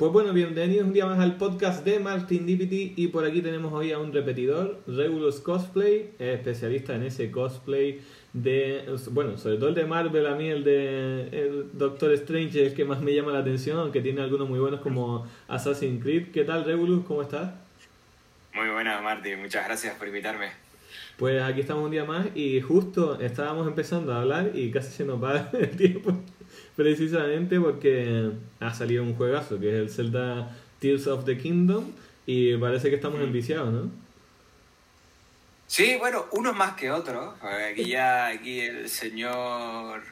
Pues bueno, bienvenidos un día más al podcast de Martin Dipity y por aquí tenemos hoy a un repetidor, Regulus Cosplay, especialista en ese cosplay de, bueno, sobre todo el de Marvel, a mí el de el Doctor Strange es el que más me llama la atención, aunque tiene algunos muy buenos como Assassin's Creed. ¿Qué tal Regulus? ¿Cómo estás? Muy buena Martin, muchas gracias por invitarme. Pues aquí estamos un día más y justo estábamos empezando a hablar y casi se nos va el tiempo precisamente porque ha salido un juegazo que es el Zelda Tears of the Kingdom y parece que estamos enviciados, ¿no? Sí, bueno, unos más que otros. Aquí ya, aquí el señor,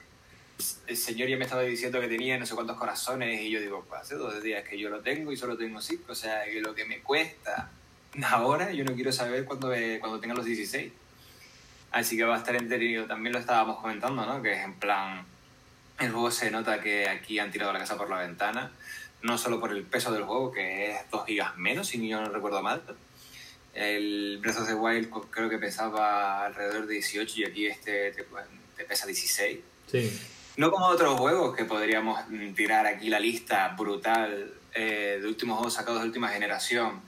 el señor ya me estaba diciendo que tenía no sé cuántos corazones y yo digo, pues hace dos días que yo lo tengo y solo tengo cinco, o sea, que lo que me cuesta ahora yo no quiero saber cuando, cuando tenga los 16. Así que va a estar entretenido. También lo estábamos comentando, ¿no? Que es en plan el juego se nota que aquí han tirado la casa por la ventana, no solo por el peso del juego, que es 2 gigas menos, si yo no recuerdo mal. El Breath of the Wild creo que pesaba alrededor de 18 y aquí este te, pesa 16. Sí. No como otros juegos que podríamos tirar aquí la lista brutal eh, de últimos juegos sacados de última generación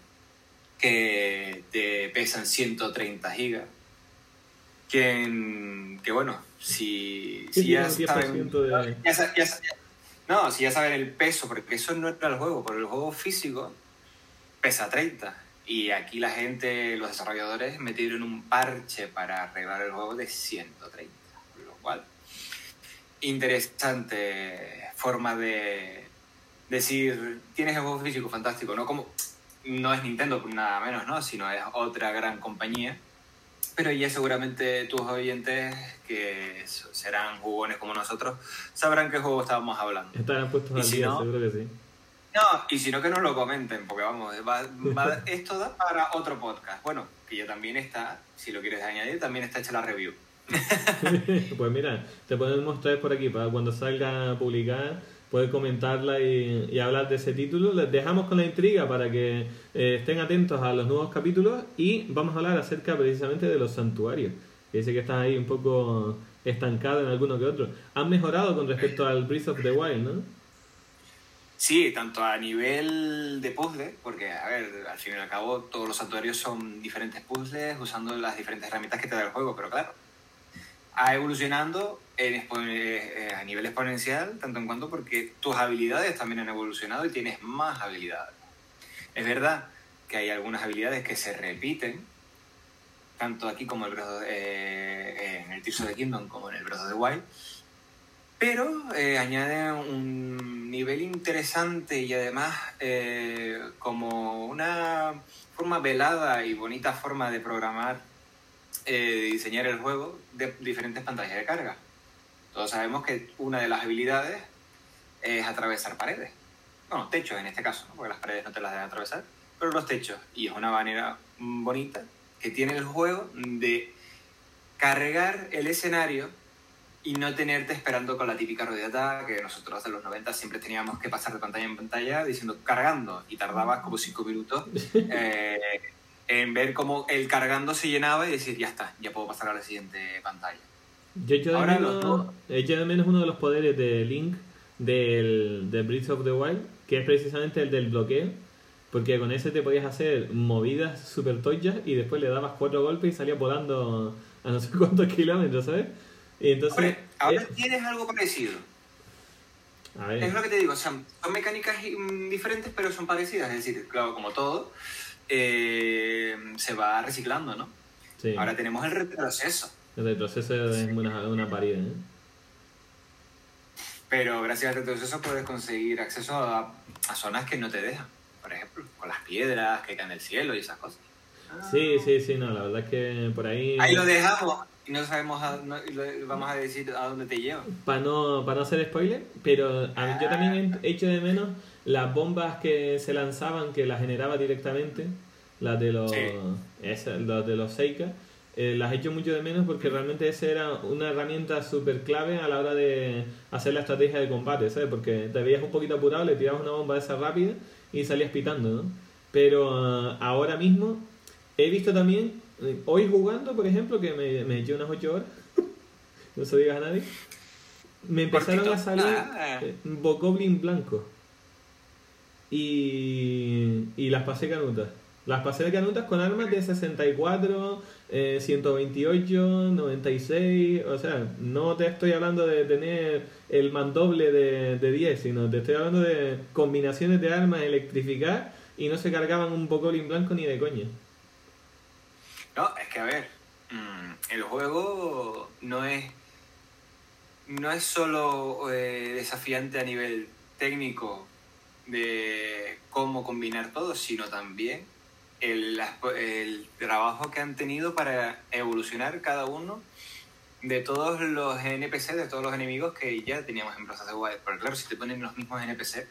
que te pesan 130 gigas. Que, que bueno, si, si ya saben, no, si ya saben el peso, porque eso no era el juego, pero el juego físico pesa 30. Y aquí la gente, los desarrolladores, metieron un parche para arreglar el juego de 130. Lo cual, interesante forma de decir, tienes el juego físico fantástico, ¿no? Como, no es Nintendo, nada menos, ¿no? Sino es otra gran compañía pero ya seguramente tus oyentes, que serán jugones como nosotros, sabrán qué juego estábamos hablando. Estarán puestos al día, seguro que sí. No, y si no, que nos lo comenten, porque vamos, esto da para otro podcast. Bueno, que ya también está, si lo quieres añadir, también está hecha la review. pues mira, te podemos traer por aquí para cuando salga publicada puede comentarla y, hablar de ese título. Les dejamos con la intriga para que eh, estén atentos a los nuevos capítulos y vamos a hablar acerca precisamente de los santuarios. Dice que están ahí un poco estancado en alguno que otro. Han mejorado con respecto al Breath of the Wild, ¿no? Sí, tanto a nivel de puzzle, porque, a ver, al fin y al cabo todos los santuarios son diferentes puzzles usando las diferentes herramientas que te da el juego, pero claro, ha evolucionando en, eh, a nivel exponencial, tanto en cuanto porque tus habilidades también han evolucionado y tienes más habilidades. Es verdad que hay algunas habilidades que se repiten, tanto aquí como el eh, en el Kingdom como en el Breath of the Wild, pero eh, añaden un nivel interesante y además como una forma velada y bonita forma de programar eh, diseñar el juego de diferentes pantallas de carga. Todos sabemos que una de las habilidades es atravesar paredes. Bueno, techos en este caso, porque las paredes no te las deben atravesar, pero los techos. Y es una manera bonita que tiene el juego de cargar el escenario y no tenerte esperando con la típica ruedita que nosotros en los 90 siempre teníamos que pasar de pantalla en pantalla diciendo cargando y tardabas como 5 minutos eh, en ver cómo el cargando se llenaba y decir, ya está, ya puedo pasar a la siguiente pantalla. Yo he hecho de, menos, de menos uno de los poderes de Link del, del Breath of the Wild, que es precisamente el del bloqueo, porque con ese te podías hacer movidas super toyas y después le dabas cuatro golpes y salías volando a no sé cuántos kilómetros, ¿sabes? Y entonces, ahora tienes algo parecido. Es lo que te digo, son mecánicas diferentes pero son parecidas, es decir, claro, como todo, eh, se va reciclando, ¿no? Sí. Ahora tenemos el retroceso. El retroceso es una, una pared, ¿eh? Pero gracias al retroceso puedes conseguir acceso a, zonas que no te dejan. Por ejemplo, con las piedras que caen del cielo y esas cosas. Sí, sí, sí, no, la verdad es que por ahí... Ahí lo dejamos y no sabemos, vamos a decir a dónde te lleva. Para no, para no hacer spoiler, pero yo también he hecho de menos las bombas que se lanzaban, que las generaba directamente, las de los, las de los Seika, eh, las he hecho mucho de menos porque realmente esa era una herramienta súper clave a la hora de hacer la estrategia de combate, ¿sabes? Porque te veías un poquito apurado, le tirabas una bomba de esa rápida y salías pitando, ¿no? Pero ah, ahora mismo he visto también, eh, hoy jugando, por ejemplo, que me, me eché unas 8 horas, no se diga a nadie, me empezaron a salir eh, Bokoblin blanco. y, y las pasé canutas. Las pasé de canutas con armas de 64, 128, 96. O sea, no te estoy hablando de tener el mandoble de, de 10, sino te estoy hablando de combinaciones de armas electrificadas y no se cargaban un en blanco ni de coña. No, es que a ver, mm, el juego no es no es solo eh, desafiante a nivel técnico de cómo combinar todo, sino también el, el, trabajo que han tenido para evolucionar cada uno de todos los NPC, de todos los enemigos que ya teníamos en of the Wild. Porque claro, si te ponen los mismos NPC,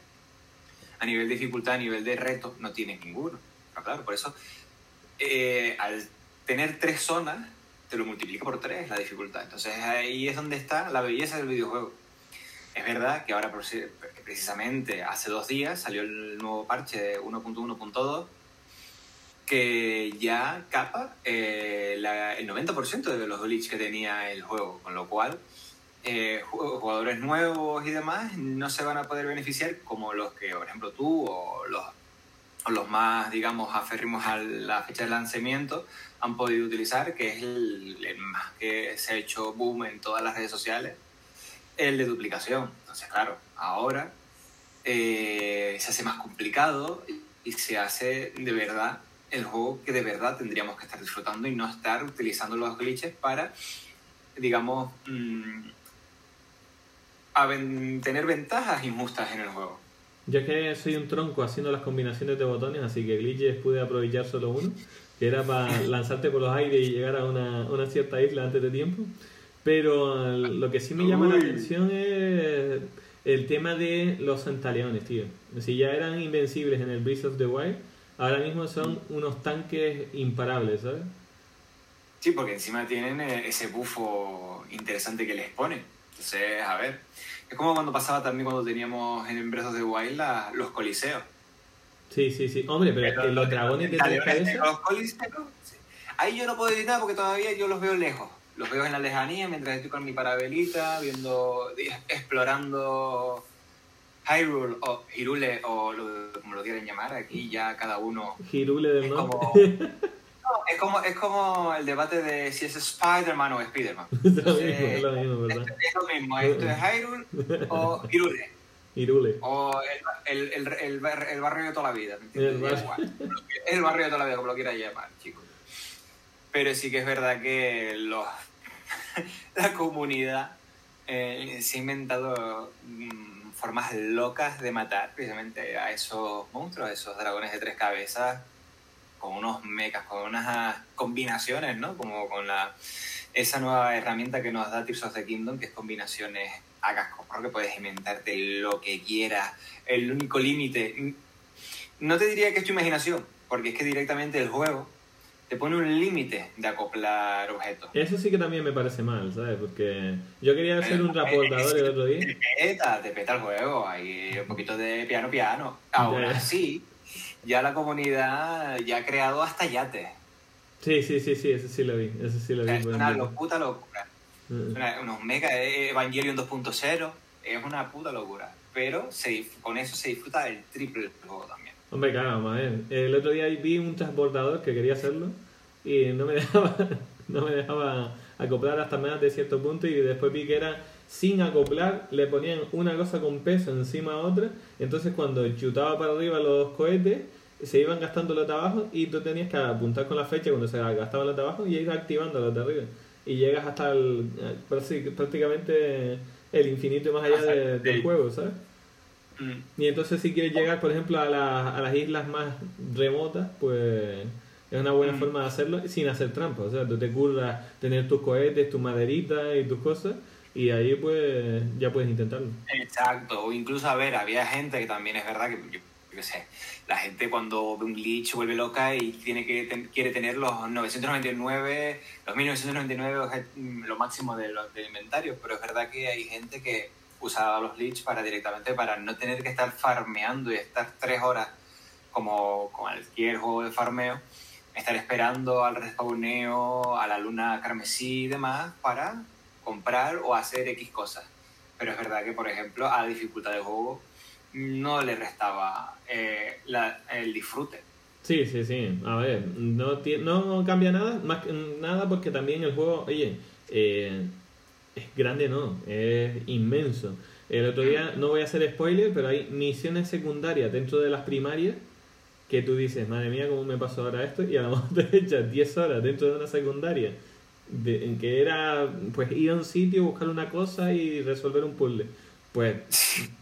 a nivel de dificultad, a nivel de reto, no tienes ninguno. Pero claro, por eso, eh, al tener tres zonas, te lo multiplica por tres la dificultad. Entonces ahí es donde está la belleza del videojuego. Es verdad que ahora precisamente hace dos días salió el nuevo parche de 1.1.2 que ya capa eh, el 90% de los glitches que tenía el juego, con lo cual eh, jugadores nuevos y demás no se van a poder beneficiar como los que, por ejemplo, tú o los, o los más, digamos, aferrimos a la fecha de lanzamiento han podido utilizar, que es el, más que se ha hecho boom en todas las redes sociales, el de duplicación. Entonces, claro, ahora eh, se hace más complicado y se hace de verdad el juego que de verdad tendríamos que estar disfrutando y no estar utilizando los glitches para, digamos, mm, tener ventajas injustas en el juego. Yo que soy un tronco haciendo las combinaciones de botones, así que glitches pude aprovechar solo uno, que era para lanzarte por los aires y llegar a una, una cierta isla antes de tiempo. Pero lo que sí me llama la atención es el tema de los centaleones, tío. Si ya eran invencibles en el Breath of the Wild, ahora mismo son unos tanques imparables, ¿sabes? Sí, porque encima tienen eh, ese bufo interesante que les pone. Entonces, a ver, es como cuando pasaba también cuando teníamos en Breath of the Wild los coliseos. Sí, sí, sí. Hombre, pero, los dragones de tres Los coliseos, ahí yo no puedo evitar porque todavía yo los veo lejos. Los veo en la lejanía mientras estoy con mi parabelita, viendo, explorando Hyrule o Hirule o como lo quieran llamar, aquí ya cada uno. Hirule del norte. es como, es como el debate de si es Spider-Man o Spider-Man. es lo mismo, es lo mismo, ¿verdad? Es, lo mismo, esto es Hyrule o Hirule. Hirule. O el, el, el, el, barrio de toda la vida. El, barrio. el barrio de toda la vida, como lo quieras llamar, chicos. Pero sí que es verdad que los, la comunidad eh, se ha inventado mm, formas locas de matar precisamente a esos monstruos, a esos dragones de tres cabezas con unos mechas, con unas combinaciones, ¿no? Como con la, esa nueva herramienta que nos da Tears of the Kingdom, que es combinaciones a casco, que puedes inventarte lo que quieras. El único límite, no te diría que es tu imaginación, porque es que directamente el juego te pone un límite de acoplar objetos. Eso sí que también me parece mal, ¿sabes? Porque yo quería hacer un reportador el otro día. Te peta, te peta el juego, hay un poquito de piano piano. Ahora sí, ya la comunidad ya ha creado hasta yates. Sí, sí, sí, sí, eso sí lo vi. Eso sí lo vi es una locura. Mm. unos mega Evangelion 2.0 es una puta locura. Pero se, con eso se disfruta el triple juego también. Hombre, claro, a ver. El otro día vi un transportador que quería hacerlo y no me dejaba, no me dejaba acoplar hasta menos de cierto punto y después vi que era sin acoplar, le ponían una cosa con peso encima de otra, entonces cuando chutaba para arriba los cohetes, se iban gastando los de abajo y tú tenías que apuntar con la fecha cuando se gastaban los de abajo y ir activando los de arriba. Y llegas hasta el, prácticamente el infinito más allá del juego, ¿sabes? Mm. Y entonces si quieres llegar, por ejemplo, a, a las islas más remotas, pues es una buena mm. forma de hacerlo sin hacer trampa. O sea, tú te curras tener tus cohetes, tu maderita y tus cosas y ahí pues ya puedes intentarlo. Exacto, o incluso a ver, había gente que también es verdad que yo, sé, la gente cuando ve un glitch vuelve loca y tiene que quiere tener los 999, los 1999 lo máximo de los de inventario, pero es verdad que hay gente que usaba los glitch para directamente para no tener que estar farmeando y estar tres horas como cualquier juego de farmeo, estar esperando al respawneo, a la luna carmesí y demás para comprar o hacer X cosas. Pero es verdad que, por ejemplo, a dificultad del juego no le restaba eh, la- el disfrute. Sí, sí, sí. A ver, no, no cambia nada, más que nada porque también el juego, oye, eh, es grande, no, es inmenso. El otro día, no voy a hacer spoiler, pero hay misiones secundarias dentro de las primarias que tú dices, madre mía, ¿cómo me pasó ahora esto? Y a lo mejor te echas 10 horas dentro de una secundaria, de- en que era pues ir a un sitio, buscar una cosa y resolver un puzzle. Pues,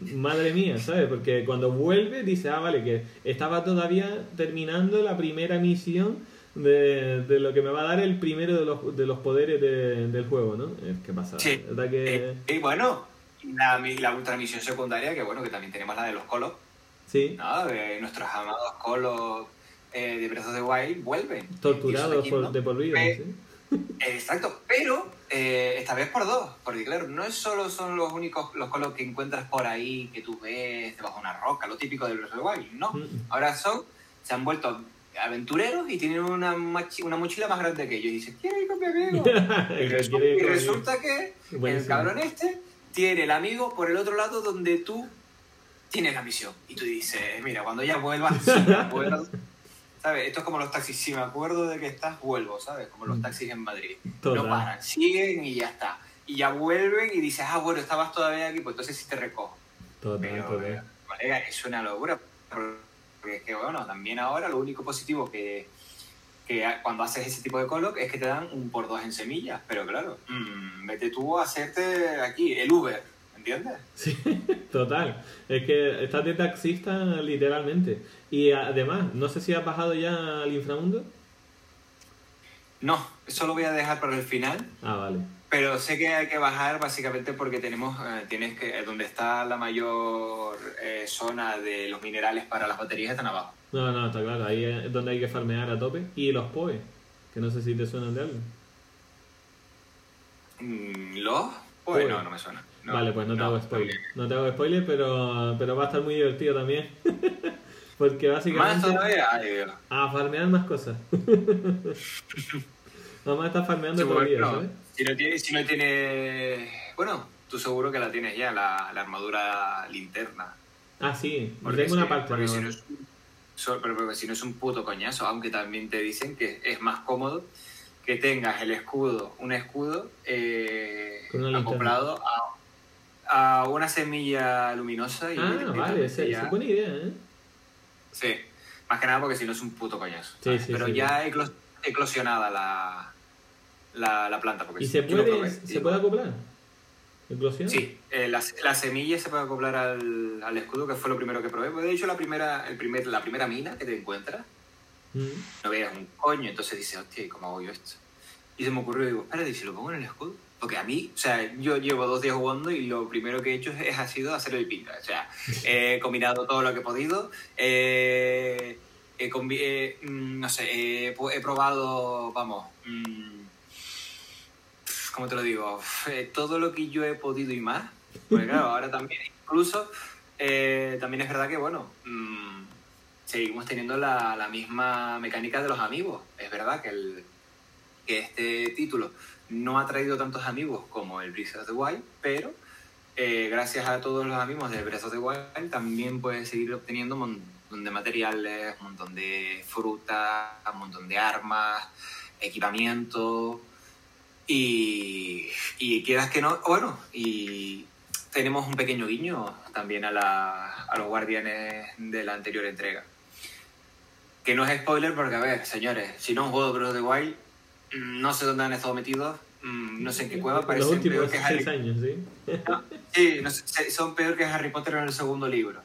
madre mía, ¿sabes? Porque cuando vuelve dice, ah, vale, que estaba todavía terminando la primera misión de, de lo que me va a dar el primero de los, de los poderes de- del juego, ¿no? Es que pasa, Sí. ¿verdad que...? Eh, y bueno, la, la ultramisión secundaria, que bueno, que también tenemos la de los colos, Sí, ¿no? De nuestros amados colos eh, de Breath of the Wild vuelven. torturados por, de por vida, Eh, ¿sí? Exacto, pero eh, esta vez por dos, porque claro, no es solo son los únicos los colos que encuentras por ahí, que tú ves debajo de una roca, lo típico del of the Wild, no. Mm. Ahora son, se han vuelto aventureros y tienen una, machi- una mochila más grande que ellos. Y dicen, quiero ir con mi amigo. y, que resulta, que el cabrón este tiene el amigo por el otro lado donde tú tienes la misión. Y tú dices, mira, cuando ya vuelvas, acuerdo. ¿Sabes? Esto es como los taxis. Si me acuerdo de que estás, vuelvo, ¿sabes? Como los taxis en Madrid. Total. No paran, siguen y ya está. Y ya vuelven y dices, ah, bueno, estabas todavía aquí, pues entonces sí te recojo. Total, Pero, total. eh, colega, es una locura. Porque es que, bueno, también ahora lo único positivo que, que cuando haces ese tipo de coloc es que te dan un por dos en semillas. Pero claro, mm, vete tú a hacerte aquí el Uber, ¿entiendes? Sí, total. Es que estás de taxista literalmente. Y además, no sé si has bajado ya al inframundo. No, eso lo voy a dejar para el final. Ah, vale. Pero sé que hay que bajar básicamente porque tenemos, eh, tienes que, eh, donde está la mayor eh, zona de los minerales para las baterías están abajo. No, no, está claro. Ahí es donde hay que farmear a tope. Y los POE, que no sé si te suenan de algo. Mm, ¿Los? Pues Pues- no, no me suena. No, vale, pues no te hago spoiler. también. No te hago spoiler, pero, pero va a estar muy divertido también. Porque ¿Más básicamente... todavía? Ay, Dios. A farmear más cosas. Vamos a estar farmeando Sí, bueno, ¿sabes? si no tiene, si no tiene, bueno, tú seguro que la tienes ya, la, la armadura linterna. Ah, sí. Porque Tengo si- una parte. porque si no, más. es, pero porque si no es un puto coñazo, aunque también te dicen que es más cómodo que tengas el escudo, un escudo eh, acoplado a, a una semilla luminosa y Ah, vale. Ya- es buena idea, ¿eh? Sí, más que nada porque si no es un puto coñazo. Sí, sí, pero sí. ya eclos- eclosionada la, la, la planta. Porque ¿Y se puede, probé, se y- puede acoplar? ¿Eclosión? Sí, eh, la, la semilla se puede acoplar al, al escudo, que fue lo primero que probé. De hecho, la primera, el primer, la primera mina que te encuentras, Mm. no veas un coño, entonces dices, hostia, ¿y cómo hago yo esto? Y se me ocurrió, digo, espérate, ¿y si lo pongo en el escudo? Porque a mí, o sea, yo llevo dos días jugando y lo primero que he hecho es, ha sido hacer el pinta. O sea, he combinado todo lo que he podido, eh, he eh, mm, no sé, he, probado, vamos, mm, ¿cómo te lo digo? Eh, todo lo que yo he podido y más. Porque claro, ahora también, incluso, también es verdad que, bueno, mm, seguimos teniendo la, la misma mecánica de los amigos. Es verdad que, el, que este título no ha traído tantos amigos como el Breath of the Wild, pero eh, gracias a todos los amigos de Breath of the Wild también puedes seguir obteniendo un montón de materiales, un montón de fruta, un montón de armas, equipamiento y, y quieras que no, bueno, y tenemos un pequeño guiño también a, la, a los guardianes de la anterior entrega. Que no es spoiler porque, a ver, señores, si no han jugado Breath of the Wild, no sé dónde han estado metidos, mm, no sé en qué cueva, Los parecen últimos peor que Harry años, ¿sí? Sí, no sé, son peor que Harry Potter en el segundo libro.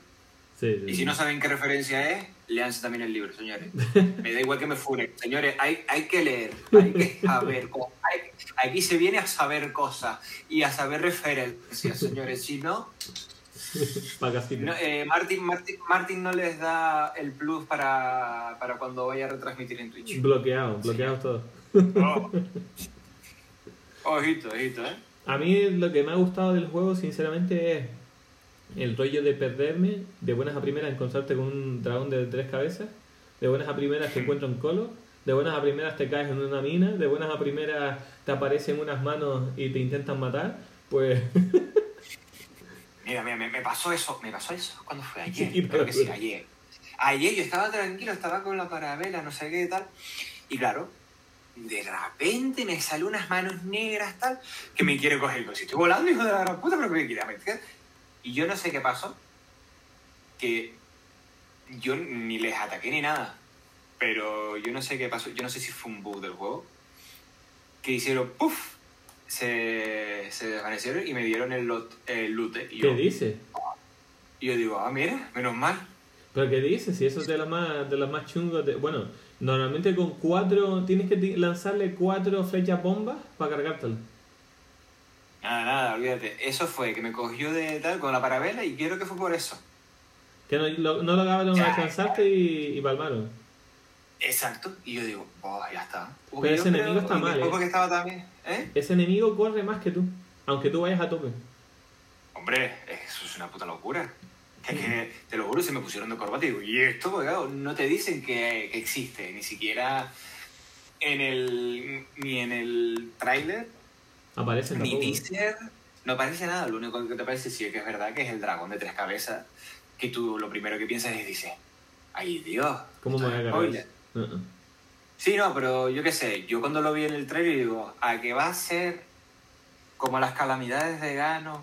Sí, sí, Y si sí. no saben qué referencia es, leanse también el libro, señores. Me da igual que me funen. Señores, hay, hay que leer, hay que saber. hay- aquí se viene a saber cosas y a saber referencias, señores. Si no, no, eh, Martin, Martin, Martin no les da el plus para, para cuando vaya a retransmitir en Twitch. Bloqueado, bloqueado todo. Oh. Ojito, ojito, ¿eh? A mí lo que me ha gustado del juego, sinceramente, es el rollo de perderme, de buenas a primeras encontrarte con un dragón de tres cabezas, de buenas a primeras te encuentro en colo, de buenas a primeras te caes en una mina, de buenas a primeras te aparecen unas manos y te intentan matar, pues Mira, mira, me, me pasó eso, me pasó eso cuando fue ayer, Sí, creo que sí, pero- ayer. Ayer yo estaba tranquilo, estaba con la parabela, no sé qué tal, y claro, de repente me salió unas manos negras tal, que me quiere coger, digo, si estoy volando, hijo de la gran puta, pero que me quiere meter. Y yo no sé qué pasó, que yo ni les ataqué ni nada, pero yo no sé qué pasó, yo no sé si fue un bug del juego, que hicieron puff, se, se desvanecieron y me dieron el, lot, el loot. Y ¿Qué yo, dices? y yo digo, ah, mira, menos mal. ¿Pero qué dices? Si eso es de los más, de los más chungos. De... Bueno, normalmente con cuatro. Tienes que lanzarle cuatro flechas bombas para cargártelo. Nada, nada, olvídate. Eso fue que me cogió de tal con la parabela y quiero que fue por eso. Que no lo, no lograron alcanzarte y, y palmaron. Exacto. Y yo digo, oh, ya está. Pero ese enemigo está mal, ¿eh? porque estaba también, ¿eh? Ese enemigo corre más que tú. Aunque tú vayas a tope. Hombre, eso es una puta locura. Es que, te lo juro, se me pusieron de corbata y digo, ¿y esto? No te dicen que, que existe, ni siquiera en el, ni en el tráiler, Aparecen ni teaser, no aparece nada. Lo único que te parece sí que es verdad que es el dragón de tres cabezas, que tú lo primero que piensas es, dices, ¡ay Dios! ¿Cómo me voy a es cargar? spoiler". Uh-uh. Sí, no, pero yo qué sé, yo cuando lo vi en el trailer digo, a que va a ser como las calamidades de Gano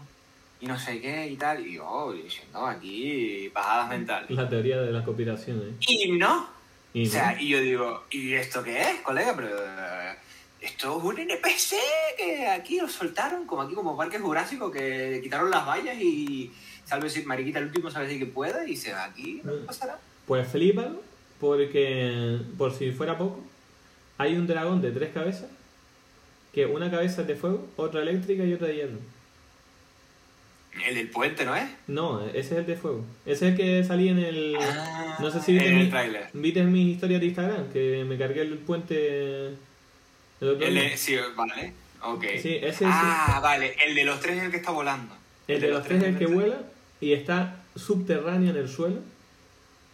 y no sé qué y tal, y yo diciendo aquí bajadas mentales. La teoría de la conspiración, ¿eh? Y no, Y o sea, no. y yo digo, ¿y esto qué es, colega? Pero esto es un NPC que aquí lo soltaron, como aquí como Parque Jurásico, que quitaron las vallas y salve si Mariquita el último sabe si que puede y se va aquí, no Mm. pasará. Pues flipalo, porque por si fuera poco, hay un dragón de tres cabezas, que una cabeza es de fuego, otra eléctrica y otra de hierro. El del puente, ¿no es? No, ese es el de fuego. Ese es el que salía en el... Ah, no sé si en viste, el mi, tráiler. viste en mis historias de Instagram, que me cargué el puente... El otro sí, vale. Ok. Sí, ese es- ah, vale. El de los tres es el que está volando. El de los tres es el que vuela y está subterráneo en el suelo.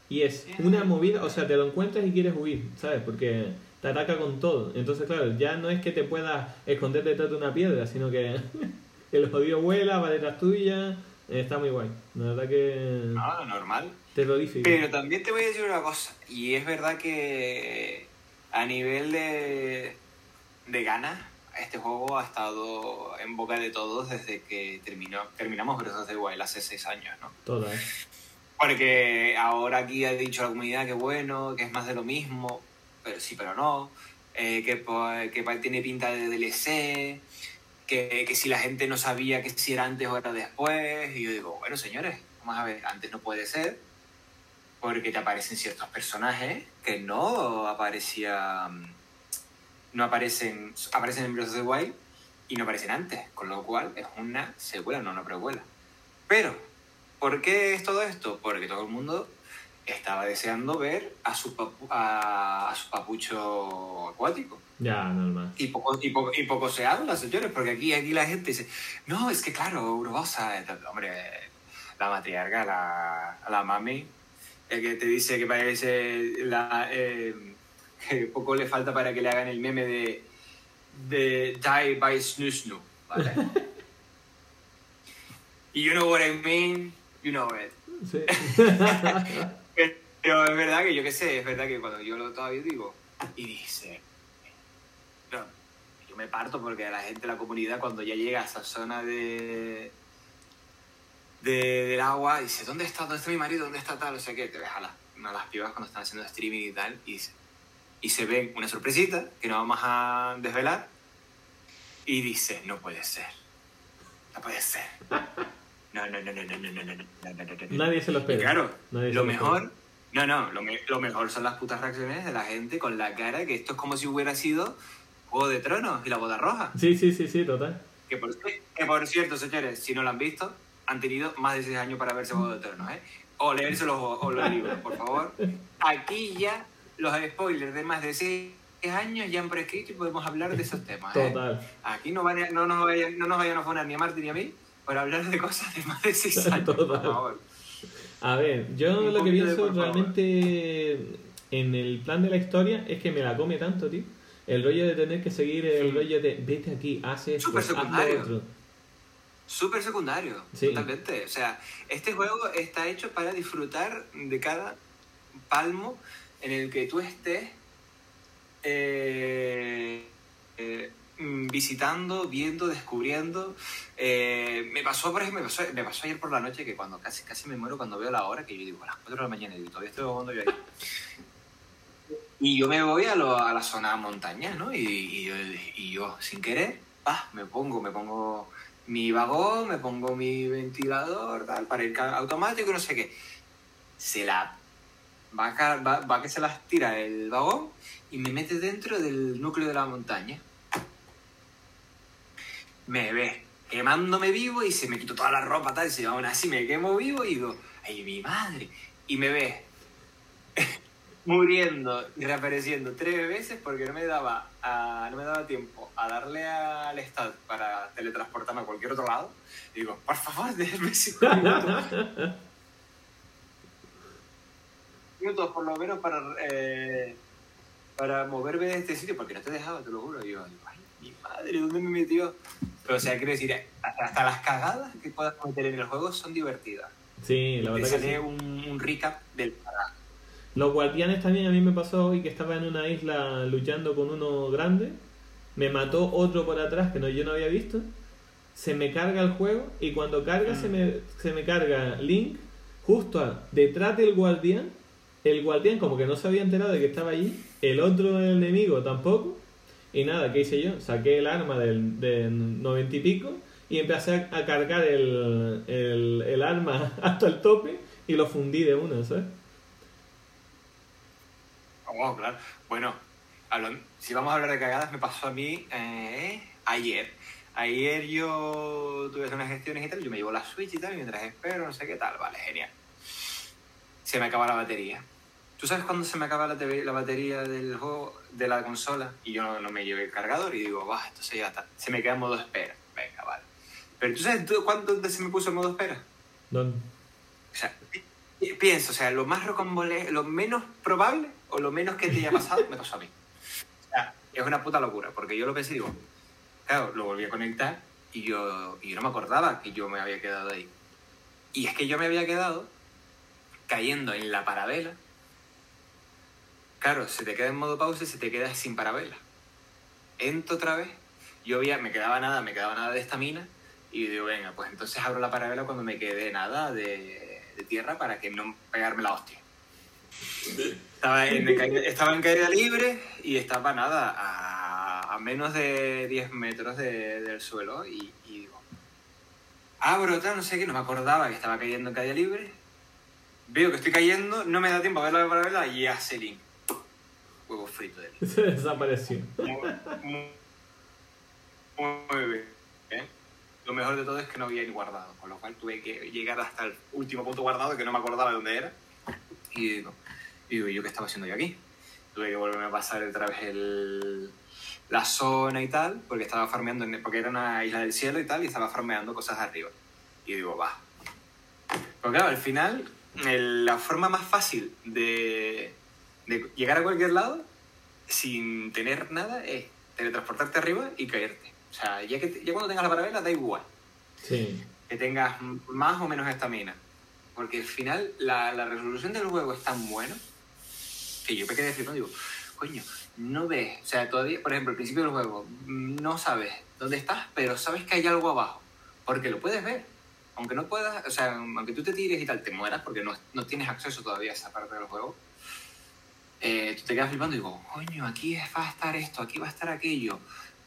Y es una movida, o sea, te lo encuentras y quieres huir, ¿sabes? Porque te ataca con todo. Entonces, claro, ya no es que te puedas esconder detrás de una piedra, sino que el jodido vuela, va detrás tuya. eh, Está muy guay. La verdad que Ah, normal. terrorífico. Pero también te voy a decir una cosa. Y es verdad que a nivel de, de ganas, este juego ha estado en boca de todos desde que terminó, terminamos Breath of the Wild hace seis años, ¿no? Todas. Porque ahora aquí ha dicho la comunidad que bueno, que es más de lo mismo, pero sí, pero no, eh, que, que tiene pinta de DLC, que, que si la gente no sabía que si era antes o era después, y yo digo, bueno señores, vamos a ver, antes no puede ser, porque te aparecen ciertos personajes que no aparecían, no aparecen, aparecen en Breath of the Wild y no aparecen antes, con lo cual es una secuela, no una precuela. Pero, ¿por qué es todo esto? Porque todo el mundo estaba deseando ver a su, papu- a, a su papucho acuático. Ya, normal. Y poco, y, poco, y poco se habla, señores, porque aquí, aquí la gente dice, no, es que claro, Urbosa, hombre, la matriarca, la, la mami, el que te dice que parece la, eh, que poco le falta para que le hagan el meme de, de Die by Snoo Snoo, ¿vale? y you know what I mean, you know it. Sí. Pero es verdad que yo qué sé, es verdad que cuando yo lo todavía digo y dice, no, yo me parto porque a la gente, la comunidad, cuando ya llega a esa zona de, de del agua, dice, ¿dónde está? ¿Dónde está mi marido? ¿Dónde está tal? O sea que te ves a las, a las pibas cuando están haciendo streaming y tal y, y se ven una sorpresita que no vamos a desvelar y dice, no puede ser, no puede ser. No, no, no, no, no, no, no, no, no, no, no, no, no. Nadie se lo espera. claro, lo mejor, no, no, lo, me- lo mejor son las putas reacciones de la gente con la cara que esto es como si hubiera sido Juego de Tronos y la boda roja. Sí, sí, sí, sí, total. Que por, que por cierto, señores, si no lo han visto, han tenido más de 6 años para verse Juego de Tronos, ¿eh? O leerse los, o los libros, por favor. Aquí ya los spoilers de más de 6 años ya han prescrito y podemos hablar de esos temas, ¿eh? Total. Aquí no, van a- no, nos vayan, no nos vayan a poner ni a Martín ni a mí para hablar de cosas de más de 6 años, por favor. A ver, yo lo que pienso favor. realmente en el plan de la historia es que me la come tanto, tío. El rollo de tener que seguir el Sí. rollo de vete aquí, esto, Súper lo secundario. otro. súper secundario, totalmente. O sea, este juego está hecho para disfrutar de cada palmo en el que tú estés eh, visitando, viendo, descubriendo. Eh, me pasó, por ejemplo, me pasó, ayer por la noche que cuando casi, casi me muero cuando veo la hora, que yo digo a las 4 de la mañana y todavía estoy jugando yo ahí. Y yo me voy a, a la zona montaña, ¿no? Y, yo, sin querer, pa, me pongo, me pongo mi vagón, me pongo mi ventilador, tal, para ir automático, no sé qué. Se la va, va que se las tira el vagón y me mete dentro del núcleo de la montaña. Me ve quemándome vivo y se me quitó toda la ropa, tal, y aún así me quemo vivo y digo, ¡ay, mi madre! Y me ve muriendo y reapareciendo tres veces porque no me daba, no me daba tiempo a darle al estado para teletransportarme a cualquier otro lado. Y digo, por favor, déjeme cinco minutos. minutos por lo menos para, eh, para moverme de este sitio porque no te dejaba, te lo juro. Y yo, ay, mi madre, ¿dónde me metió? Pero, o sea, quiero decir, hasta las cagadas que puedas cometer en el juego son divertidas. Sí, la verdad. Te sale un, un recap del los guardianes también a mí me pasó hoy que estaba en una isla luchando con uno grande. Me mató otro por atrás que no, yo no había visto. Se me carga el juego y cuando carga se, me, se me carga Link justo detrás del guardián. El guardián como que no se había enterado de que estaba allí. El otro enemigo tampoco. Y nada, ¿qué hice yo? Saqué el arma del, noventa y pico y empecé a, cargar el, el, el arma hasta el tope y lo fundí de una, ¿sabes? claro. Bueno, si vamos a hablar de cagadas, me pasó a mí eh, ayer. Ayer yo tuve unas gestiones y tal, yo me llevo la Switch y tal, y mientras espero, no sé qué tal, vale, genial. Se me acaba la batería. ¿Tú sabes cuándo se me acaba la, la batería del juego, de la consola? Y yo no, me llevé el cargador y digo, va, entonces ya está. Se me queda en modo espera. Venga, vale. Pero ¿tú sabes cuánto se me puso en modo espera? ¿Dónde? O sea, pienso, o sea, lo más rocambole, lo menos probable o lo menos que te haya pasado, me pasó a mí. O sea, es una puta locura, porque yo lo pensé y digo, claro, lo volví a conectar y yo, y yo no me acordaba que yo me había quedado ahí. Y es que yo me había quedado cayendo en la parabela. Claro, se te queda en modo pausa y se te queda sin parabela. Entro otra vez, yo había, me quedaba nada, me quedaba nada de estamina y digo, venga, pues entonces abro la parabela cuando me quede nada de, tierra para que no pegarme la hostia. Estaba en, estaba caída libre y estaba nada, a, menos de 10 metros del suelo. Y, digo, abro, tal, no sé qué, no me acordaba que estaba cayendo en caída libre. Veo que estoy cayendo, no me da tiempo a ver la paralela y hace link. Huevo frito de él. Se desapareció. Muy, bien. ¿eh? Lo mejor de todo es que no había ni guardado, con lo cual tuve que llegar hasta el último punto guardado que no me acordaba de dónde era. Y digo, y digo, ¿yo qué estaba haciendo yo aquí? Tuve que volverme a pasar otra vez el, la zona y tal, porque estaba farmeando, porque era una isla del cielo y tal, y estaba farmeando cosas arriba. Y digo, va. Porque claro, al final, la forma más fácil de, de llegar a cualquier lado sin tener nada es teletransportarte arriba y caerte. O sea, ya, que, ya cuando tengas la paralela da igual. Sí. Que tengas más o menos estamina. Porque al final la, la resolución del juego es tan buena que yo me quedé flipando digo, coño, no ves, o sea, todavía, por ejemplo, al principio del juego, no sabes dónde estás, pero sabes que hay algo abajo, porque lo puedes ver. Aunque no puedas, o sea, aunque tú te tires y tal, te mueras porque no, no tienes acceso todavía a esa parte del juego, eh, tú te quedas flipando y digo, coño, aquí va a estar esto, aquí va a estar aquello.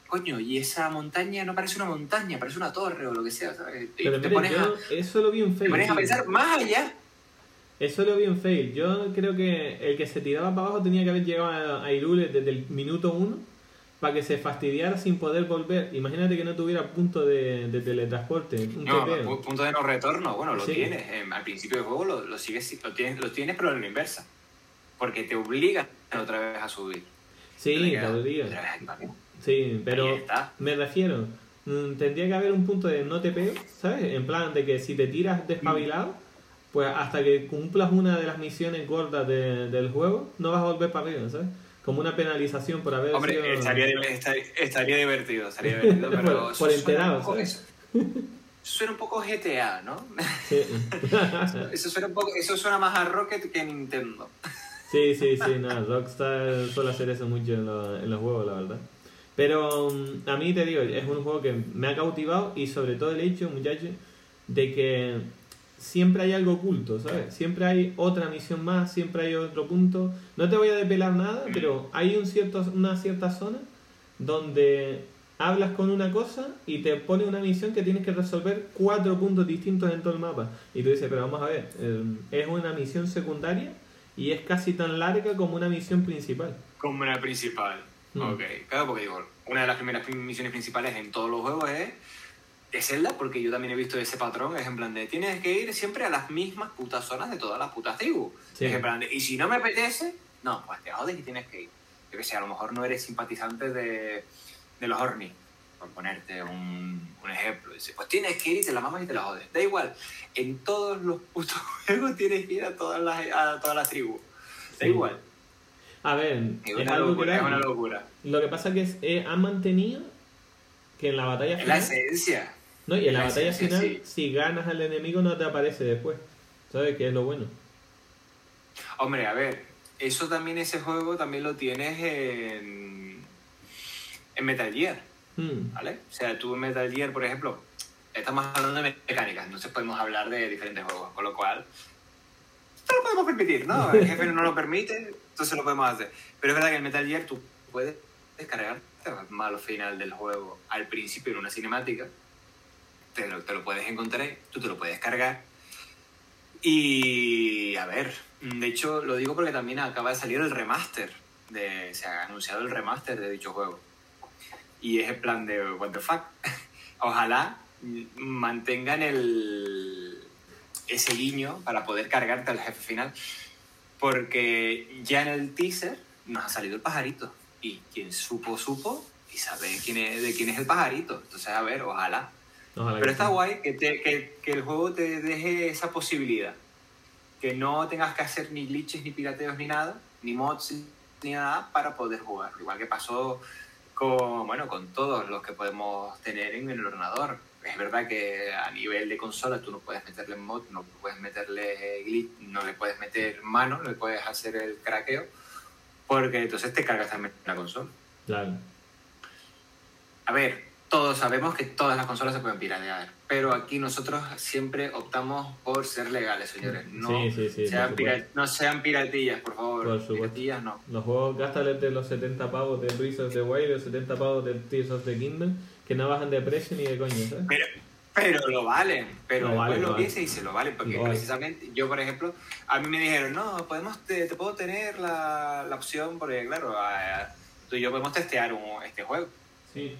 Coño, y esa montaña no parece una montaña, parece una torre o lo que sea. ¿sabes? Pero te pones a, eso lo vi un Te pones a pensar más allá eso lo vi en fail. Yo creo que el que se tiraba para abajo tenía que haber llegado a Irule desde el minuto uno para que se fastidiara sin poder volver. Imagínate que no tuviera punto de, teletransporte. Un no, punto de no retorno, bueno, lo tienes. al principio del juego lo, lo, sigues, lo, tienes, lo tienes, pero en la inversa. Porque te obliga otra vez a subir. Sí, te obliga. Sí, pero me refiero, mm, tendría que haber un punto de no te pego, ¿sabes? En plan de que si te tiras despabilado pues hasta que cumplas una de las misiones gordas del juego, no vas a volver para arriba, ¿sabes? Como una penalización por haber Hombre, sido... estaría, estaría, divertido, estaría divertido, pero... por, enterado, ¿sabes? suena un poco GTA, ¿no? Sí. eso, suena un poco, eso suena más a Rocket que a Nintendo. Sí, sí, sí, no, Rockstar suele hacer eso mucho en, en los juegos, la verdad. Pero mm, a mí te digo, es un juego que me ha cautivado y sobre todo el hecho, muchachos, de que siempre hay algo oculto, ¿sabes? Siempre hay otra misión más, siempre hay otro punto. No te voy a desvelar nada, pero hay un cierto, una cierta zona donde hablas con una cosa y te pone una misión que tienes que resolver cuatro puntos distintos en todo el mapa. Y tú dices, pero vamos a ver, eh, es una misión secundaria y es casi tan larga como una misión principal. Como una principal. Mm. Ok, claro, porque digo, una de las primeras misiones principales en todos los juegos es, es Zelda, porque yo también he visto ese patrón, es en plan de, tienes que ir siempre a las mismas putas zonas de todas las putas tribus. Es en plan de, y si no me apetece, no, pues te jodes y tienes que ir. Yo que sé, a lo mejor no eres simpatizante de, de los Orni, por ponerte un, un, ejemplo. Dice, pues tienes que ir y te la mamas y te la jodes. Da igual, en todos los putos juegos tienes que ir a todas las, a todas las tribus. Da igual. A ver, es, algo locura, es una locura. Lo que pasa es que eh, han mantenido que en la batalla final. Es la esencia. No, y en la, batalla final, si ganas al enemigo, no te aparece después. ¿Sabes? Que es lo bueno. Hombre, a ver, eso también, ese juego también lo tienes en, en Metal Gear. Hmm. ¿Vale? O sea, tú en Metal Gear, por ejemplo, estamos hablando de mecánicas, entonces podemos hablar de diferentes juegos, con lo cual, esto lo podemos permitir, ¿no? El jefe no lo permite, entonces lo podemos hacer. Pero es verdad que en Metal Gear tú puedes descargar malo final del juego al principio en una cinemática, te lo, lo puedes encontrar, tú te lo puedes cargar. Y a ver, de hecho lo digo porque también acaba de salir el remaster, de, se ha anunciado el remaster de dicho juego. Y es el plan de, what the fuck. Ojalá mantengan el, ese guiño para poder cargarte al jefe final porque ya en el teaser nos ha salido el pajarito. Y quien supo, supo y sabe quién es, de quién es el pajarito. Entonces, a ver, ojalá. Pero está guay que, que, que, el juego te deje esa posibilidad. Que no tengas que hacer ni glitches, ni pirateos, ni nada, ni mods, ni nada para poder jugar. Igual que pasó con, bueno, con todos los que podemos tener en el ordenador es verdad que a nivel de consola tú no puedes meterle mod, no puedes meterle glitch, no le puedes meter mano, no le puedes hacer el craqueo, porque entonces te cargas también la consola. Claro. A ver, todos sabemos que todas las consolas se pueden piratear, pero aquí nosotros siempre optamos por ser legales, señores. No, sean, no sean piratillas, por favor. Por piratillas no. Los juegos, gástale de los 70 pavos de Breath of the Wild, los 70 pavos de Tears of the Kingdom que no bajan de precio ni de coño, ¿sabes? Pero, pero lo valen, pero lo, vale, lo, y se lo valen, porque precisamente yo, por ejemplo, a mí me dijeron, no, podemos te, puedo tener la, la, opción, porque claro, tú y yo podemos testear un, este juego. Sí.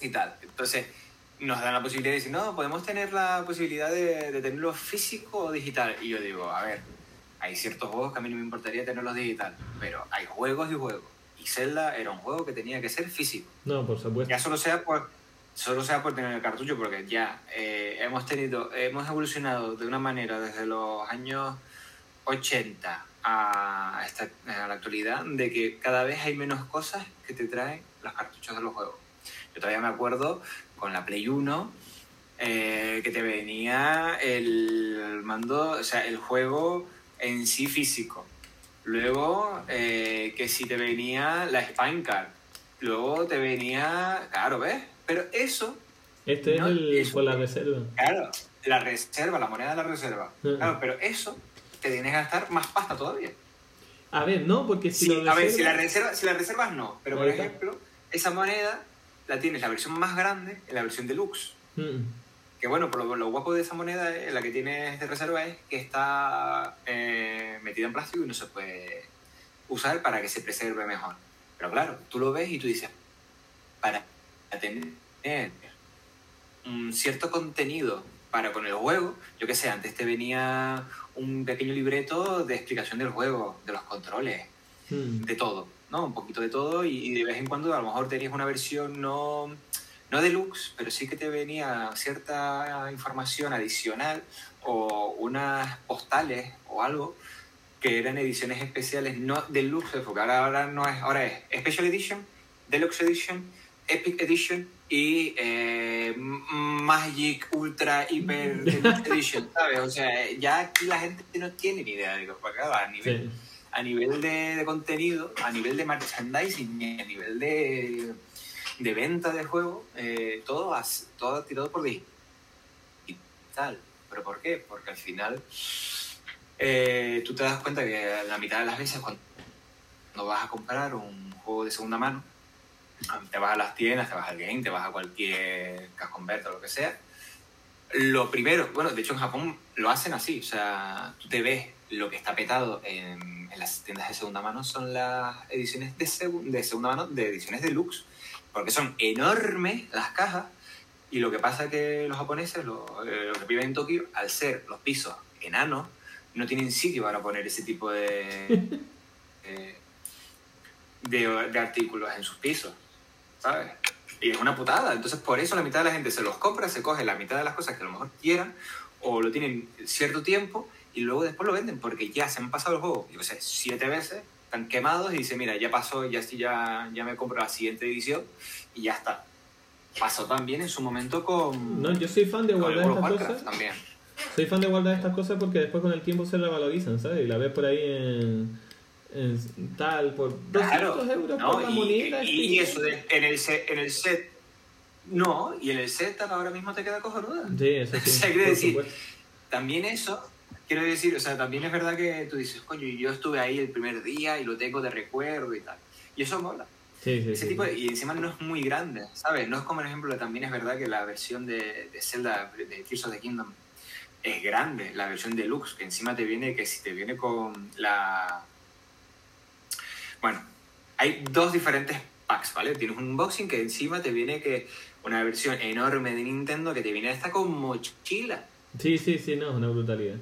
Y tal. Entonces, nos dan la posibilidad de decir, no, podemos tener la posibilidad de, de tenerlo físico o digital. Y yo digo, a ver, hay ciertos juegos que a mí no me importaría tenerlos digital, pero hay juegos y juegos. Y Zelda era un juego que tenía que ser físico. No, por supuesto. Ya solo sea por solo sea por tener el cartucho, porque ya eh, hemos tenido, hemos evolucionado de una manera desde los años 80 a, esta, a la actualidad, de que cada vez hay menos cosas que te traen los cartuchos de los juegos. Yo todavía me acuerdo con la Play 1 eh, que te venía el mando, o sea, el juego en sí físico. Luego eh, que si te venía la Spine Card. Luego te venía, claro, ¿ves? Pero eso... Este es el, por la reserva. Claro, la reserva, la moneda de la reserva. Claro, pero eso te tienes que gastar más pasta todavía. A ver, no, porque si A ver, si la, reserva, si la reservas no, pero por ejemplo, esa moneda la tienes la versión más grande en la versión deluxe. Que bueno, por lo, guapo de esa moneda, eh, la que tienes de reserva es que está eh, metida en plástico y no se puede usar para que se preserve mejor. Pero claro, tú lo ves y tú dices, para tener un cierto contenido para con el juego, yo que sé, antes te venía un pequeño libreto de explicación del juego, de los controles, hmm. de todo, ¿no? Un poquito de todo y, de vez en cuando a lo mejor tenías una versión no, no deluxe, pero sí que te venía cierta información adicional o unas postales o algo que eran ediciones especiales no deluxe, porque ahora, ahora no es, ahora es Special Edition, Deluxe Edition Epic Edition y eh, Magic Ultra Hyper Edition, ¿sabes? O sea, ya aquí la gente no tiene ni idea de porque a nivel, a nivel de, contenido, a nivel de merchandising, a nivel de, de venta de juego, eh, todo, ha, todo tirado por digital. ¿Pero por qué? Porque al final eh, tú te das cuenta que la mitad de las veces cuando vas a comprar un juego de segunda mano, te vas a las tiendas, te vas al game, te vas a cualquier casconverto o lo que sea. Lo primero, bueno, de hecho en Japón lo hacen así, o sea, tú te ves lo que está petado en, las tiendas de segunda mano son las ediciones de, de segunda mano, de ediciones deluxe, porque son enormes las cajas y lo que pasa es que los japoneses, los, eh, que viven en Tokio, al ser los pisos enanos, no tienen sitio para poner ese tipo de, de, de artículos en sus pisos. ¿sabes? Y es una putada. Entonces, por eso la mitad de la gente se los compra, se coge la mitad de las cosas que a lo mejor quieran, o lo tienen cierto tiempo, y luego después lo venden, porque ya se han pasado el juego, yo sé, siete veces, están quemados, y dice, mira, ya pasó, ya, ya, ya me compro la siguiente edición, y ya está. Pasó también en su momento con... No, yo soy fan de guardar estas cosas. También. Soy fan de guardar estas cosas porque después con el tiempo se revalorizan, ¿sabes? Y la ves por ahí en tal, por 200 euros por la moneda. Y, eso, en, el set, en el set, no, y en el set ahora mismo te queda cojonuda. Sí, eso sí. o sea, quiere decir, también eso, quiero decir, o sea, también es verdad que tú dices, coño, yo estuve ahí el primer día y lo tengo de recuerdo y tal. Y eso mola. Sí, sí, Ese tipo y encima no es muy grande, ¿sabes? No es como, por ejemplo, también es verdad que la versión de, de Zelda, de Tears of the Kingdom, es grande, la versión deluxe, que encima te viene, que si te viene con la, bueno, hay dos diferentes packs, ¿vale? Tienes un unboxing que encima te viene que una versión enorme de Nintendo que te viene hasta con mochila. Sí, sí, sí, no, es una brutalidad.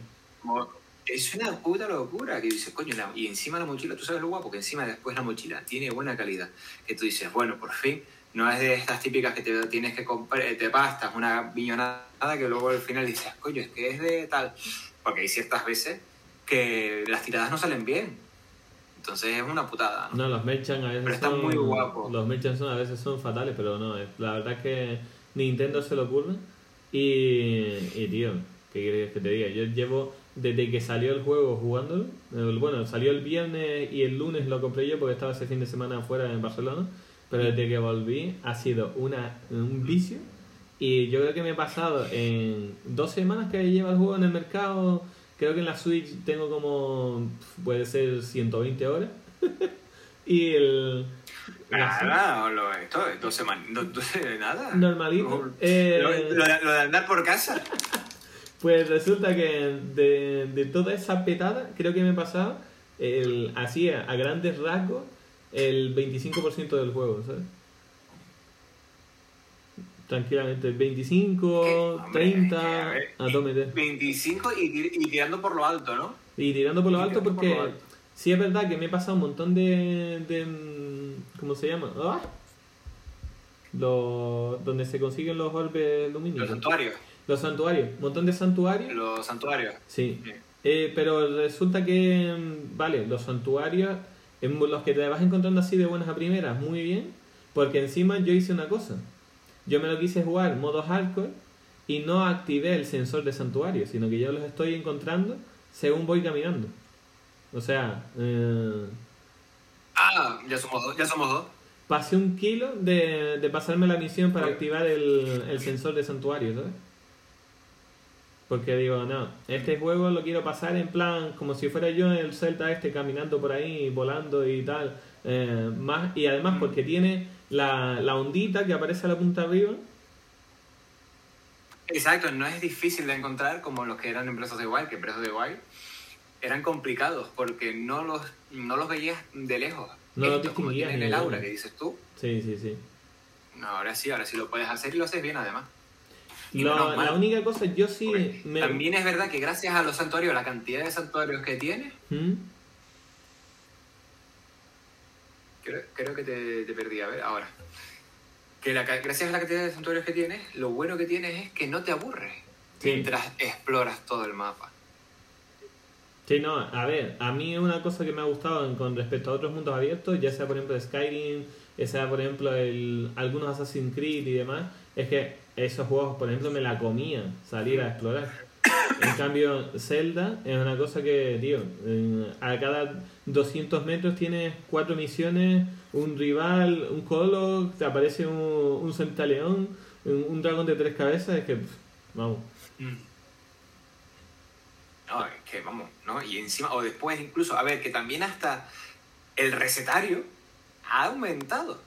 Es una puta locura que dices, coño, y encima la mochila, tú sabes lo guapo, que encima después la mochila tiene buena calidad. Que tú dices, bueno, por fin, no es de estas típicas que te tienes que comprar, te pastas una millonada que luego al final dices, coño, es que es de tal. Porque hay ciertas veces que las tiradas no salen bien. Entonces es una putada. No, los merchan a veces pero están muy guapos. Los merchants son, a veces son fatales, pero no, la verdad es que Nintendo se lo ocurre. Y, y tío, ¿qué quieres que te diga? Yo llevo desde que salió el juego jugándolo. Bueno, salió el viernes y el lunes lo compré yo porque estaba ese fin de semana afuera en Barcelona. Pero desde que volví ha sido una, un vicio. Y yo creo que me he pasado en dos semanas que lleva el juego en el mercado Creo que en la Switch tengo como, puede ser 120 horas. y el... Nada, lo, esto, dos semanas, no, nada. Normalito. Eh, lo, de, andar por casa. Pues resulta que de, de, toda esa petada, creo que me he pasado, el, así a, a grandes rasgos, el 25% del juego, ¿sabes? tranquilamente 25, 30, a 25 y, tirando por lo alto, ¿no? Y tirando por lo alto porque sí es verdad que me he pasado un montón de... de ¿Cómo se llama? ¿Ah? donde se consiguen los orbes lumínicos. Los santuarios. Los santuarios, un montón de santuarios. Los santuarios. Sí. Eh, pero resulta que, vale, los santuarios, en los que te vas encontrando así de buenas a primeras, muy bien, porque encima yo hice una cosa yo me lo quise jugar modo hardcore y no activé el sensor de santuario, sino que yo los estoy encontrando según voy caminando. O sea... Eh, ah, ya somos dos, ya somos dos. Pasé un kilo de, de pasarme la misión para activar el, el sensor de santuario, ¿sabes? Porque digo, no, este juego lo quiero pasar en plan como si fuera yo el Celta este caminando por ahí, volando y tal. Eh, más, y además porque tiene la, la ondita que aparece a la punta arriba. Exacto, no es difícil de encontrar como los que eran en de Wild, que en de Wild eran complicados porque no los, no los veías de lejos. No los distinguías. en el aura que dices tú. Sí, sí, sí. No, ahora sí, ahora sí lo puedes hacer y lo haces bien además. La única cosa, yo sí... También es verdad que gracias a los santuarios, la cantidad de santuarios que tiene, ¿Mm? Creo, que te, perdí. A ver, ahora. Que la, gracias a la cantidad de santuarios que tienes, lo bueno que tienes es que no te aburres mientras exploras todo el mapa. Sí, no, a ver, a mí una cosa que me ha gustado con respecto a otros mundos abiertos, ya sea por ejemplo Skyrim esa por ejemplo el, algunos Assassin's Creed y demás, es que esos juegos por ejemplo me la comía salir a explorar. En cambio, Zelda es una cosa que, tío, a cada 200 metros tienes cuatro misiones, un rival, un colo, te aparece un, un centaleón, un, dragón de tres cabezas, es que, vamos. Mm. No, es que vamos, ¿no? Y encima, o después incluso, a ver, que también hasta el recetario ha aumentado.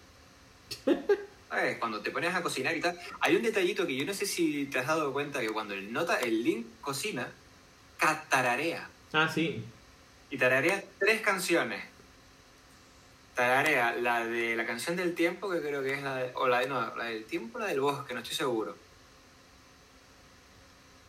¿Sabes? Cuando te pones a cocinar y tal, hay un detallito que yo no sé si te has dado cuenta que cuando el nota, el link cocina, catararea. Ah, sí. Y tararea tres canciones. Tararea la de la canción del tiempo, que creo que es la de, o la de, no, la del tiempo o la del bosque, no estoy seguro.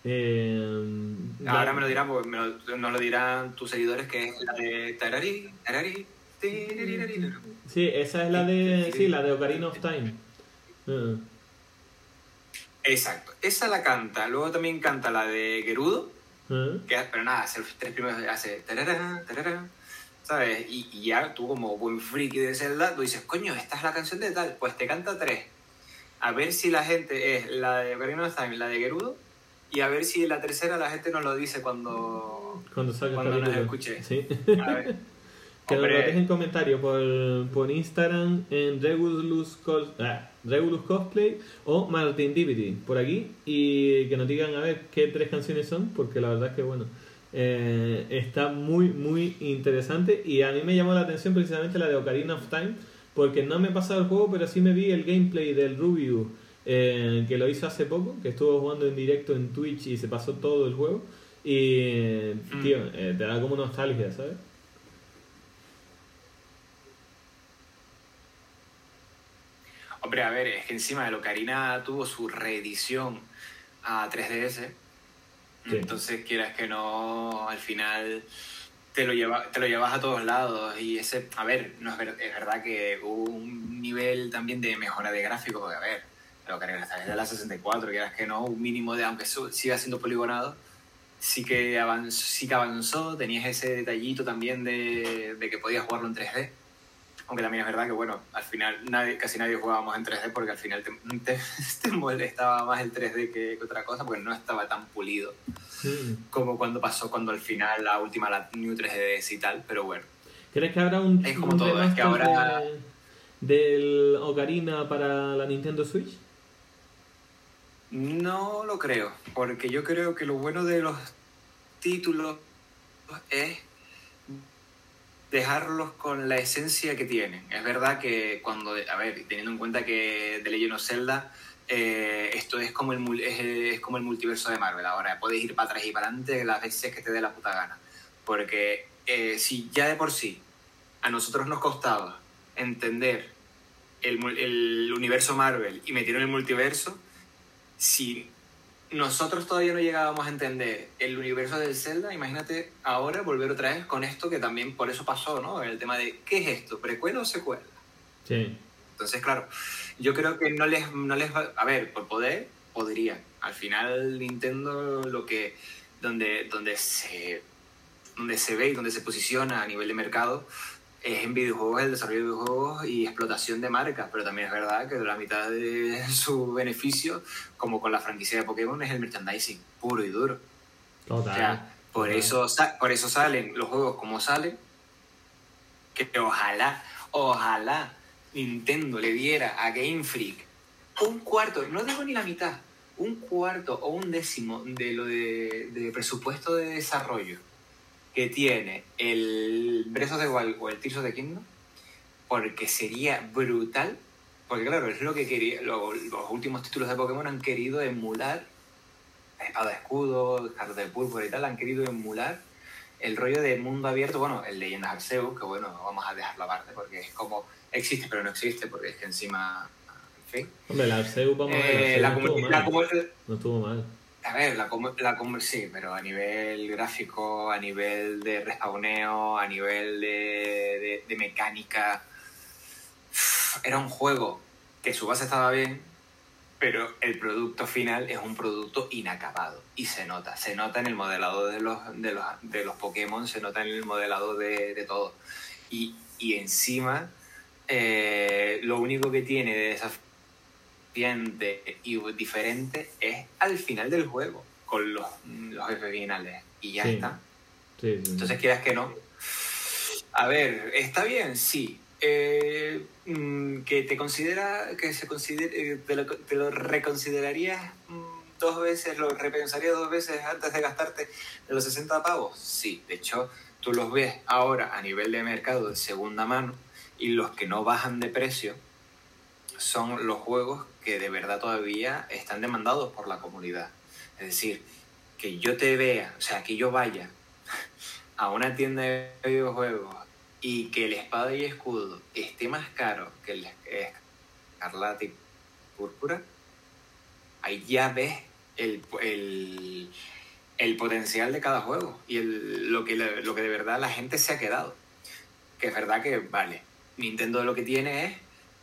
Eh, Ahora me lo dirán, porque nos lo dirán tus seguidores, que es la de Tarari, Tarari, Sí, esa es la de, sí, la de Ocarina of Time. Uh. Exacto, esa la canta. Luego también canta la de Gerudo, que, pero nada, hace los tres primeros, hace tarara, tarara, ¿sabes? Y, y, ya tú como buen friki de Zelda, tú dices, coño, esta es la canción de tal, pues te canta tres. A ver si la gente es la de Ocarina of Time, la de Gerudo, y a ver si la tercera la gente nos lo dice cuando, cuando, cuando nos escuche. ¿Sí? A ver. que nos lo dejen comentario por, por Instagram en Regulus, ah, Regulus Cosplay o Martin Divinity por aquí y que nos digan a ver qué tres canciones son porque la verdad es que bueno eh, está muy muy interesante y a mí me llamó la atención precisamente la de Ocarina of Time porque no me he pasado el juego pero sí me vi el gameplay del Rubius eh, que lo hizo hace poco, que estuvo jugando en directo en Twitch y se pasó todo el juego. Y, mm. tío, eh, te da como nostalgia, ¿sabes? Hombre, a ver, es que encima de lo Karina tuvo su reedición a 3DS. Entonces, quieras que no, al final te lo, lleva, te lo llevas a todos lados. Y ese, a ver, no es, es verdad que hubo un nivel también de mejora de gráficos, porque a ver, pero que de la 64, que era que no, un mínimo de, aunque siga siendo poligonado, sí que avanzó, sí que avanzó tenías ese detallito también de, de, que podías jugarlo en 3D. Aunque también es verdad que, bueno, al final nadie, casi nadie jugábamos en 3D porque al final te, te, molestaba más el 3D que, otra cosa porque no estaba tan pulido como cuando pasó cuando al final la última, la New 3DS y tal, pero bueno. ¿Crees que habrá un, es como todo, es que ahora... del Ocarina para la Nintendo Switch? No lo creo, porque yo creo que lo bueno de los títulos es dejarlos con la esencia que tienen. Es verdad que cuando, a ver, teniendo en cuenta que The Legend of Zelda, eh, esto es como, el, es, como el multiverso de Marvel. Ahora puedes ir para atrás y para adelante las veces que te dé la puta gana. Porque eh, si ya de por sí a nosotros nos costaba entender el, el universo Marvel y metieron el multiverso, si nosotros todavía no llegábamos a entender el universo del Zelda, imagínate ahora volver otra vez con esto que también por eso pasó, ¿no? El tema de ¿qué es esto? ¿Precuela o secuela? Sí. Entonces, claro, yo creo que no les, no les va... A ver, por poder, podrían. Al final Nintendo lo que... Donde, donde, se, donde se ve y donde se posiciona a nivel de mercado es en videojuegos, el desarrollo de videojuegos y explotación de marcas, pero también es verdad que la mitad de su beneficio, como con la franquicia de Pokémon, es el merchandising puro y duro. Total. O sea, por, Eso, por eso salen los juegos como salen, que ojalá, ojalá Nintendo le diera a Game Freak un cuarto, no digo ni la mitad, un cuarto o un décimo de lo de, de presupuesto de desarrollo que tiene el Breath of the Wild o el Tears of the Kingdom, porque sería brutal, porque claro, es lo que quería, los últimos títulos de Pokémon han querido emular, Espada Escudo, Carta de Púrpura y tal, han querido emular el rollo de mundo abierto, bueno, el Leyendas Arceus, que bueno, vamos a dejarlo aparte porque es como existe pero no existe, porque es que encima, en fin. Hombre, el Arceus, vamos a ver, eh, la, no estuvo mal. A ver, la, la sí, pero a nivel gráfico, a nivel de respawneo, a nivel de, de, mecánica, era un juego que su base estaba bien, pero el producto final es un producto inacabado y se nota, se nota en el modelado de los, de los, de los Pokémon, se nota en el modelado de, de todo. Y, y encima eh, lo único que tiene de y diferente es al final del juego, con los, los jefes finales. Y ya está. Entonces quieras que no. A ver, ¿está bien? Sí. Eh, mm, que te considera, que se considere, eh, te lo, te lo reconsiderarías mm, dos veces, lo repensarías dos veces antes de gastarte los 60 pavos. Sí, de hecho, tú los ves ahora a nivel de mercado de segunda mano y los que no bajan de precio son los juegos que de verdad todavía están demandados por la comunidad. Es decir, que yo te vea, o sea, que yo vaya a una tienda de videojuegos y que el espada y escudo esté más caro que el escarlata y púrpura, ahí ya ves el, el, potencial de cada juego y el, lo, que, lo que de verdad la gente se ha quedado. Que es verdad que, vale, Nintendo lo que tiene es,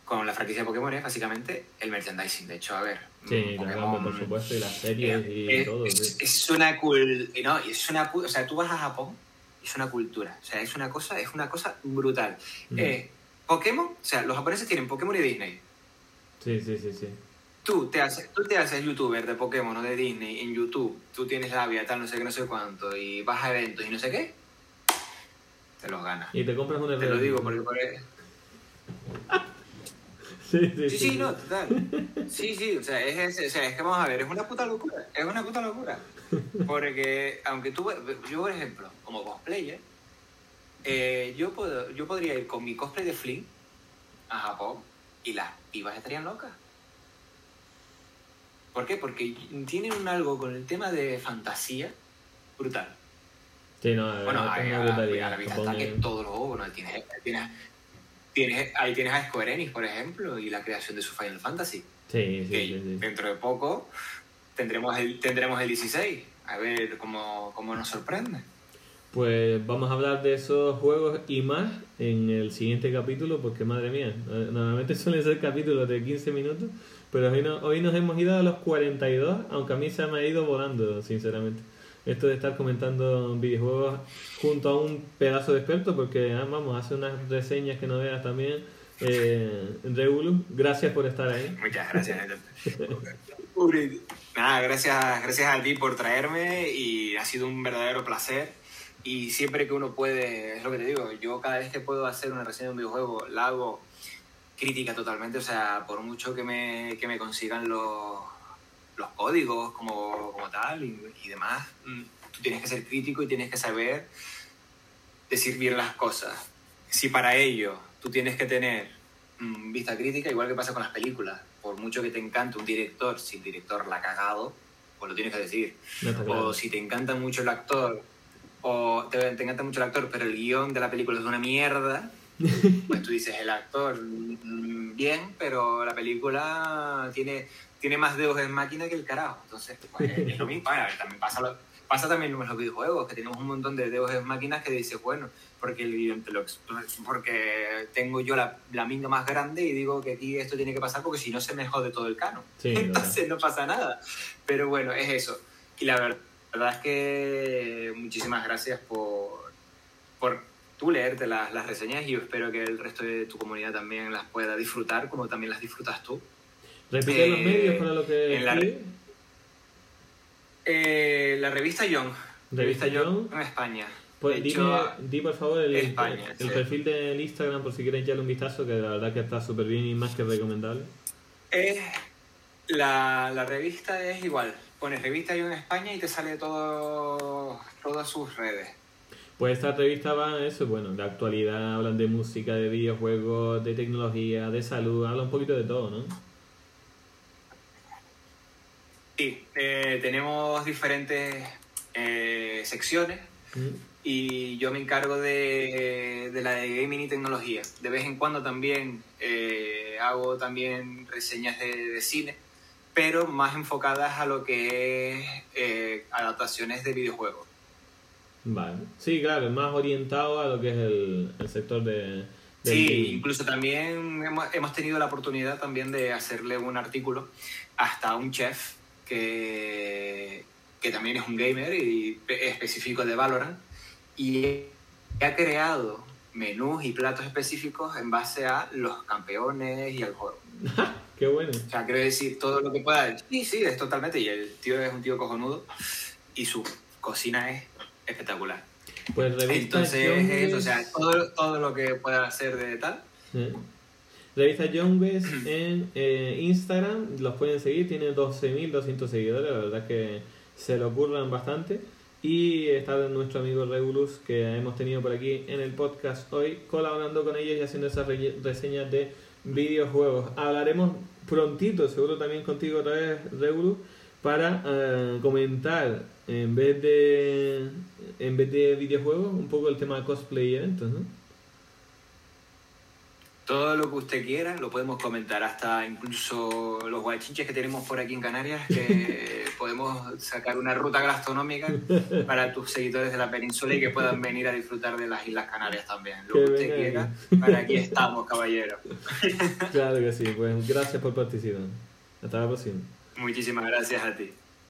con la franquicia de Pokémon, es básicamente el merchandising. De hecho, a ver. Sí, Pokémon, por supuesto, y las series y todo. Es, una cool. No, es una. O sea, tú vas a Japón, es una cultura. O sea, es una cosa, es una cosa brutal. Mm. Eh, Pokémon, o sea, los japoneses tienen Pokémon y Disney. Sí, sí, sí, sí. Tú te, haces, tú te haces youtuber de Pokémon o de Disney en YouTube, tú tienes la vida, tal, no sé qué, no sé cuánto, y vas a eventos y no sé qué, te los ganas. Y te compras un Te lo digo porque... porque... Sí, sí, sí, sí, no, total. Sí, sí, o sea, es, o sea, es que vamos a ver, es una puta locura, es una puta locura. Porque, aunque tú, yo por ejemplo, como cosplayer, eh, yo, puedo, yo podría ir con mi cosplay de Flynn a Japón y las pibas estarían locas. ¿Por qué? Porque tienen un algo con el tema de fantasía brutal. Sí, no, bueno, hay, a, la vista está que todos los juegos, ¿no? tienes, tienes, tienes, ahí tienes a Square Enix, por ejemplo, y la creación de su Final Fantasy. Sí, sí, sí, Dentro de poco tendremos el, tendremos el 16. A ver cómo, cómo nos sorprende. Pues vamos a hablar de esos juegos y más en el siguiente capítulo, porque madre mía, normalmente suelen ser capítulos de 15 minutos, pero hoy, no, hoy nos hemos ido a los 42, aunque a mí se me ha ido volando, sinceramente. Esto de estar comentando videojuegos junto a un pedazo de experto, porque ah, vamos, hace unas reseñas que no veas también. Eh, gracias por estar ahí. Muchas gracias. Nada, gracias, gracias a ti por traerme y ha sido un verdadero placer. Y siempre que uno puede, es lo que te digo, yo cada vez que puedo hacer una reseña de un videojuego, la hago crítica totalmente, o sea, por mucho que me, que me consigan los, los códigos como, como tal y, y, demás, mm, tú tienes que ser crítico y tienes que saber decir bien las cosas. Si para ello tú tienes que tener mm, vista crítica, igual que pasa con las películas, por mucho que te encante un director, si el director la ha cagado, pues lo tienes que decir. o si te encanta mucho el actor, o te, encanta mucho el actor, pero el guion de la película es una mierda, pues tú dices, el actor, mm, bien, pero la película tiene, tiene más dedos en máquina que el carajo. Entonces, pues, es lo mismo. también pasa, pasa también en los videojuegos, que tenemos un montón de dedos en máquinas que dices, bueno, porque el porque tengo yo la, la minga más grande y digo que aquí esto tiene que pasar porque si no se me jode todo el cano. Entonces no pasa nada. Pero bueno, es eso. Y la verdad es que muchísimas gracias por, por tú leerte las, las reseñas y yo espero que el resto de tu comunidad también las pueda disfrutar como también las disfrutas tú. Repite los medios para lo que... En la, eh, la revista Young. Revista Young en España. Pues di por favor el, el, perfil del Instagram por si quieres echarle un vistazo, que la verdad que está súper bien y más que recomendable. la, la, revista es igual. Pones revista yo en España y te sale todo, todas sus redes. Pues esta revista va eso, bueno, de actualidad, hablan de música, de videojuegos, de tecnología, de salud, habla un poquito de todo, ¿no? Sí, eh, tenemos diferentes eh, secciones. Mm y yo me encargo de, de, la de gaming y tecnología. De vez en cuando también eh, hago también reseñas de, cine, pero más enfocadas a lo que es eh, adaptaciones de videojuegos. Vale, sí, claro, más orientado a lo que es el, el sector de... Sí, incluso también hemos, hemos tenido la oportunidad también de hacerle un artículo hasta un chef que, que también es un gamer y específico de Valorant y ha creado menús y platos específicos en base a los campeones y al juego. Qué bueno. O sea, quiero decir todo lo que pueda. Sí, sí, es totalmente. Y el tío es un tío cojonudo y su cocina es espectacular. Pues revista Entonces, es, o sea, todo, todo lo que pueda hacer de tal. Sí. Revista Youngbes en eh, Instagram, los pueden seguir, tiene 12.200 seguidores, la verdad es que se lo curran bastante. Y está nuestro amigo Regulus, que hemos tenido por aquí en el podcast hoy, colaborando con ellos y haciendo esas reseñas de videojuegos. Hablaremos prontito, seguro también contigo otra vez, Regulus, para eh, comentar en vez de en vez de videojuegos un poco el tema de cosplay y eventos, ¿no? Todo lo que usted quiera lo podemos comentar, hasta incluso los guachinches que tenemos por aquí en Canarias, que podemos sacar una ruta gastronómica para tus seguidores de la península y que puedan venir a disfrutar de las Islas Canarias también. Lo que, usted quiera, para aquí estamos, caballero. Claro que sí, pues gracias por participar. Hasta la próxima. Muchísimas gracias a ti.